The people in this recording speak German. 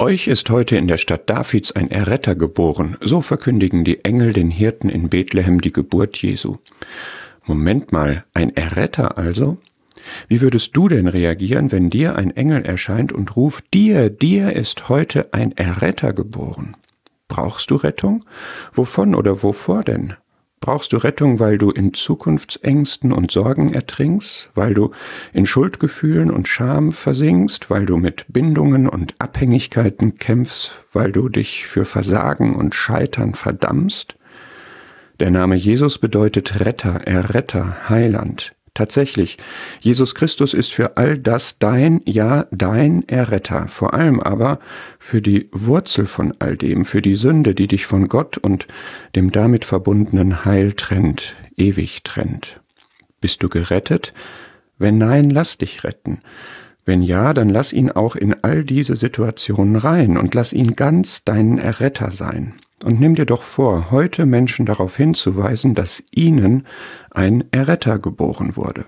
Euch ist heute in der Stadt Davids ein Erretter geboren, so verkündigen die Engel den Hirten in Bethlehem die Geburt Jesu. Moment mal, ein Erretter also? Wie würdest du denn reagieren, wenn dir ein Engel erscheint und ruft, dir, dir ist heute ein Erretter geboren? Brauchst du Rettung? Wovon oder wovor denn? Brauchst du Rettung, weil du in Zukunftsängsten und Sorgen ertrinkst, weil du in Schuldgefühlen und Scham versinkst, weil du mit Bindungen und Abhängigkeiten kämpfst, weil du dich für Versagen und Scheitern verdammst? Der Name Jesus bedeutet Retter, Erretter, Heiland. Tatsächlich, Jesus Christus ist für all das dein, ja dein Erretter, vor allem aber für die Wurzel von all dem, für die Sünde, die dich von Gott und dem damit verbundenen Heil trennt, ewig trennt. Bist du gerettet? Wenn nein, lass dich retten. Wenn ja, dann lass ihn auch in all diese Situationen rein und lass ihn ganz dein Erretter sein. Und nimm dir doch vor, heute Menschen darauf hinzuweisen, dass ihnen ein Erretter geboren wurde.